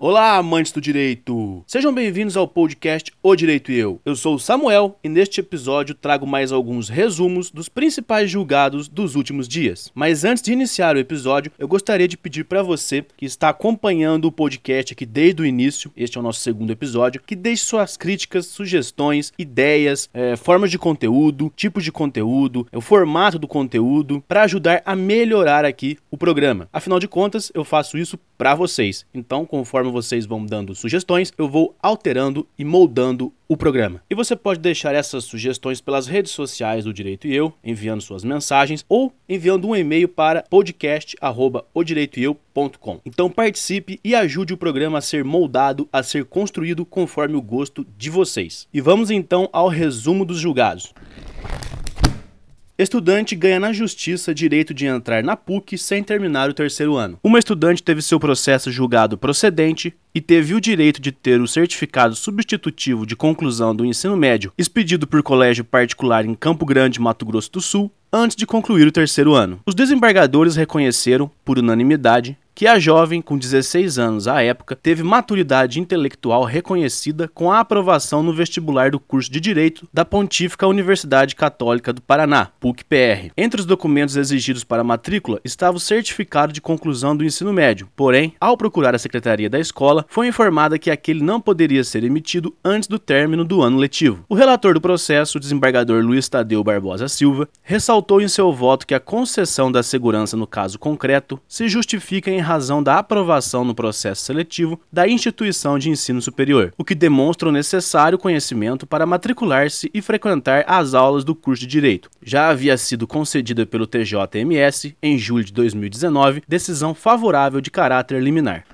Olá, amantes do direito! Sejam bem-vindos ao podcast O Direito e Eu. Eu sou o Samuel e neste episódio trago mais alguns resumos dos principais julgados dos últimos dias. Mas antes de iniciar o episódio, eu gostaria de pedir para você que está acompanhando o podcast aqui desde o início, este é o nosso segundo episódio, que deixe suas críticas, sugestões, ideias, é, formas de conteúdo, tipos de conteúdo, o formato do conteúdo, para ajudar a melhorar aqui o programa. Afinal de contas, eu faço isso para vocês. Então, conforme vocês vão dando sugestões, eu vou alterando e moldando o programa. E você pode deixar essas sugestões pelas redes sociais do Direito e Eu, enviando suas mensagens ou enviando um e-mail para podcast@odireitoeu.com. Então participe e ajude o programa a ser moldado, a ser construído conforme o gosto de vocês. E vamos então ao resumo dos julgados. Estudante ganha na justiça direito de entrar na PUC sem terminar o terceiro ano. Uma estudante teve seu processo julgado procedente e teve o direito de ter o certificado substitutivo de conclusão do ensino médio expedido por colégio particular em Campo Grande, Mato Grosso do Sul, antes de concluir o terceiro ano. Os desembargadores reconheceram, por unanimidade, que a jovem, com 16 anos à época, teve maturidade intelectual reconhecida com a aprovação no vestibular do curso de Direito da Pontífica Universidade Católica do Paraná, PUC-PR. Entre os documentos exigidos para a matrícula estava o certificado de conclusão do ensino médio, porém, ao procurar a secretaria da escola, foi informada que aquele não poderia ser emitido antes do término do ano letivo. O relator do processo, o desembargador Luiz Tadeu Barbosa Silva, ressaltou em seu voto que a concessão da segurança no caso concreto se justifica em razão da aprovação no processo seletivo da instituição de ensino superior, o que demonstra o necessário conhecimento para matricular-se e frequentar as aulas do curso de Direito. Já havia sido concedida pelo TJMS, em julho de 2019, decisão favorável de caráter liminar.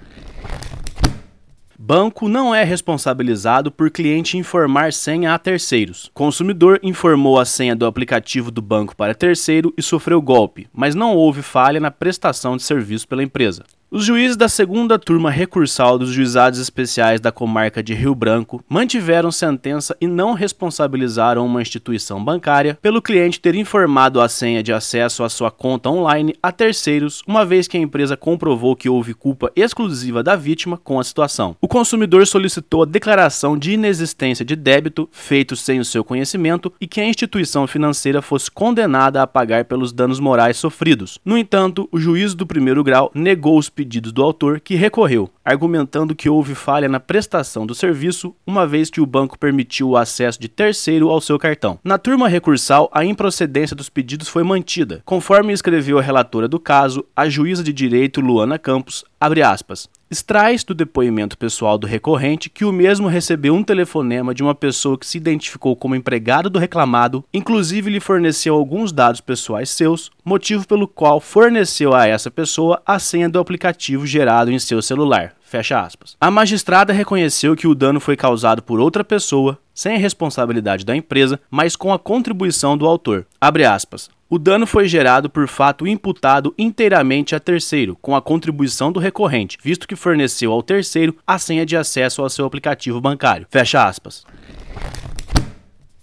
Banco não é responsabilizado por cliente informar senha a terceiros. Consumidor informou a senha do aplicativo do banco para terceiro e sofreu golpe, mas não houve falha na prestação de serviço pela empresa. Os juízes da segunda turma recursal dos juizados especiais da comarca de Rio Branco mantiveram sentença e não responsabilizaram uma instituição bancária pelo cliente ter informado a senha de acesso à sua conta online a terceiros, uma vez que a empresa comprovou que houve culpa exclusiva da vítima com a situação. O consumidor solicitou a declaração de inexistência de débito feito sem o seu conhecimento e que a instituição financeira fosse condenada a pagar pelos danos morais sofridos. No entanto, o juiz do primeiro grau negou os pedidos pedidos do autor, que recorreu, argumentando que houve falha na prestação do serviço, uma vez que o banco permitiu o acesso de terceiro ao seu cartão. Na turma recursal, a improcedência dos pedidos foi mantida, conforme escreveu a relatora do caso, a juíza de direito Luana Campos, abre aspas. Extrai do depoimento pessoal do recorrente que o mesmo recebeu um telefonema de uma pessoa que se identificou como empregado do reclamado, inclusive lhe forneceu alguns dados pessoais seus, motivo pelo qual forneceu a essa pessoa a senha do aplicativo gerado em seu celular. Fecha aspas. A magistrada reconheceu que o dano foi causado por outra pessoa, sem a responsabilidade da empresa, mas com a contribuição do autor. Abre aspas. O dano foi gerado por fato imputado inteiramente a terceiro, com a contribuição do recorrente, visto que forneceu ao terceiro a senha de acesso ao seu aplicativo bancário. Fecha aspas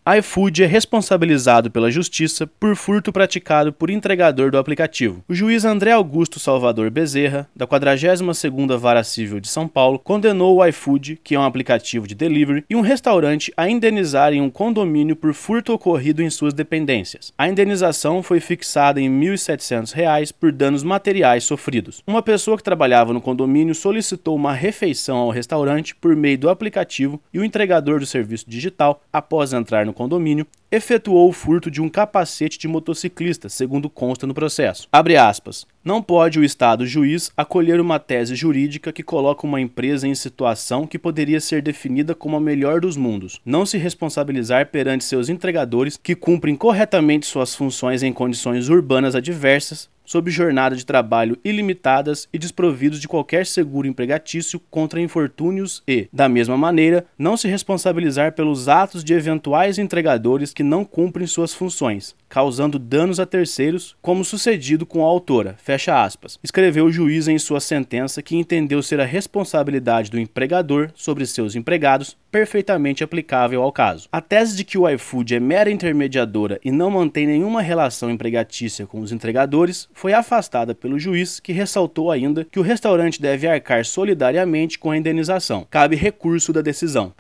iFood é responsabilizado pela justiça por furto praticado por entregador do aplicativo. O juiz André Augusto Salvador Bezerra, da 42ª Vara Civil de São Paulo, condenou o iFood, que é um aplicativo de delivery, e um restaurante a indenizarem um condomínio por furto ocorrido em suas dependências. A indenização foi fixada em R$ 1.700 por danos materiais sofridos. Uma pessoa que trabalhava no condomínio solicitou uma refeição ao restaurante por meio do aplicativo e o entregador do serviço digital, após entrar no no condomínio, efetuou o furto de um capacete de motociclista, segundo consta no processo. Abre aspas. Não pode o Estado juiz acolher uma tese jurídica que coloca uma empresa em situação que poderia ser definida como a melhor dos mundos, não se responsabilizar perante seus entregadores que cumprem corretamente suas funções em condições urbanas adversas, sob jornada de trabalho ilimitadas e desprovidos de qualquer seguro empregatício contra infortúnios e, da mesma maneira, não se responsabilizar pelos atos de eventuais entregadores que não cumprem suas funções, causando danos a terceiros, como sucedido com a autora, fecha aspas. Escreveu o juiz em sua sentença que entendeu ser a responsabilidade do empregador sobre seus empregados perfeitamente aplicável ao caso. A tese de que o iFood é mera intermediadora e não mantém nenhuma relação empregatícia com os entregadores foi afastada pelo juiz, que ressaltou ainda que o restaurante deve arcar solidariamente com a indenização. Cabe recurso da decisão.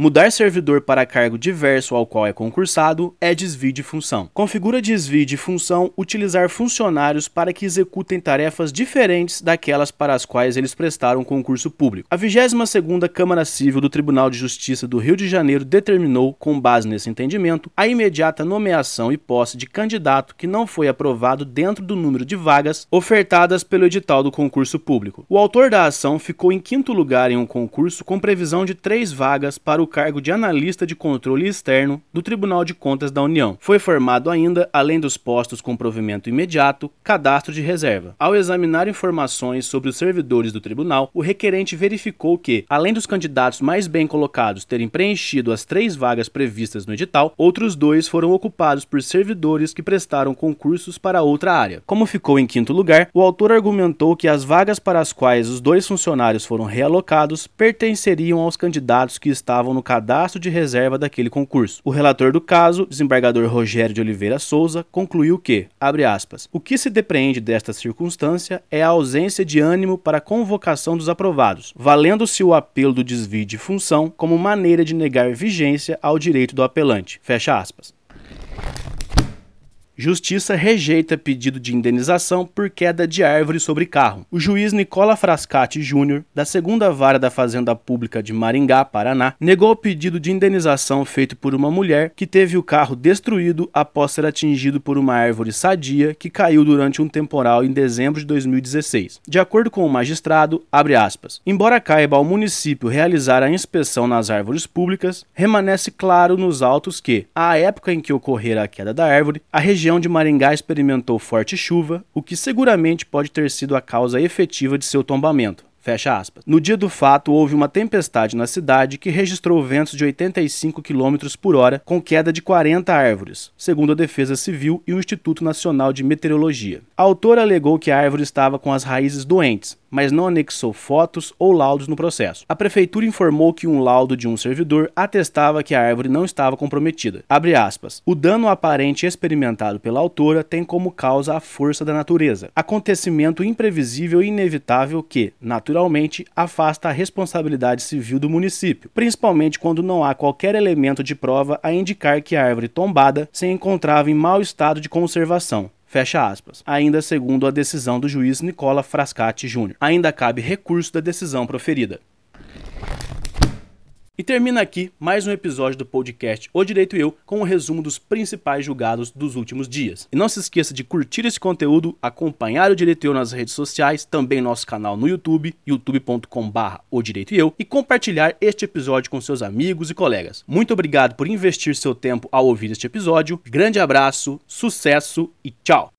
Mudar servidor para cargo diverso ao qual é concursado é desvio de função. Configura desvio de função utilizar funcionários para que executem tarefas diferentes daquelas para as quais eles prestaram concurso público. A 22ª Câmara Civil do Tribunal de Justiça do Rio de Janeiro determinou, com base nesse entendimento, a imediata nomeação e posse de candidato que não foi aprovado dentro do número de vagas ofertadas pelo edital do concurso público. O autor da ação ficou em quinto lugar em um concurso com previsão de três vagas para o cargo de analista de controle externo do Tribunal de Contas da União. Foi formado ainda, além dos postos com provimento imediato, cadastro de reserva. Ao examinar informações sobre os servidores do tribunal, o requerente verificou que, além dos candidatos mais bem colocados terem preenchido as três vagas previstas no edital, outros dois foram ocupados por servidores que prestaram concursos para outra área. Como ficou em quinto lugar, o autor argumentou que as vagas para as quais os dois funcionários foram realocados pertenceriam aos candidatos que estavam no cadastro de reserva daquele concurso. O relator do caso, desembargador Rogério de Oliveira Souza, concluiu que, abre aspas, o que se depreende desta circunstância é a ausência de ânimo para a convocação dos aprovados, valendo-se o apelo do desvio de função como maneira de negar vigência ao direito do apelante. Fecha aspas. Justiça rejeita pedido de indenização por queda de árvore sobre carro. O juiz Nicola Frascati Júnior, da segunda vara da Fazenda Pública de Maringá, Paraná, negou o pedido de indenização feito por uma mulher que teve o carro destruído após ser atingido por uma árvore sadia que caiu durante um temporal em dezembro de 2016. De acordo com o magistrado, abre aspas, embora caiba ao município realizar a inspeção nas árvores públicas, remanesce claro nos autos que, à época em que ocorrera a queda da árvore, a região região de Maringá experimentou forte chuva, o que seguramente pode ter sido a causa efetiva de seu tombamento. Fecha aspas. No dia do fato, houve uma tempestade na cidade que registrou ventos de 85 km por hora, com queda de 40 árvores, segundo a Defesa Civil e o Instituto Nacional de Meteorologia. A autora alegou que a árvore estava com as raízes doentes, mas não anexou fotos ou laudos no processo. A prefeitura informou que um laudo de um servidor atestava que a árvore não estava comprometida. Aspas. O dano aparente experimentado pela autora tem como causa a força da natureza, acontecimento imprevisível e inevitável que, naturalmente, afasta a responsabilidade civil do município, principalmente quando não há qualquer elemento de prova a indicar que a árvore tombada se encontrava em mau estado de conservação, Fecha aspas. Ainda segundo a decisão do juiz Nicola Frascati Júnior. Ainda cabe recurso da decisão proferida. E termina aqui mais um episódio do podcast O Direito e Eu com o um resumo dos principais julgados dos últimos dias. E não se esqueça de curtir esse conteúdo, acompanhar o Direito e Eu nas redes sociais, também nosso canal no YouTube, youtube.com/barra O Direito e Eu, e compartilhar este episódio com seus amigos e colegas. Muito obrigado por investir seu tempo ao ouvir este episódio. Grande abraço, sucesso e tchau!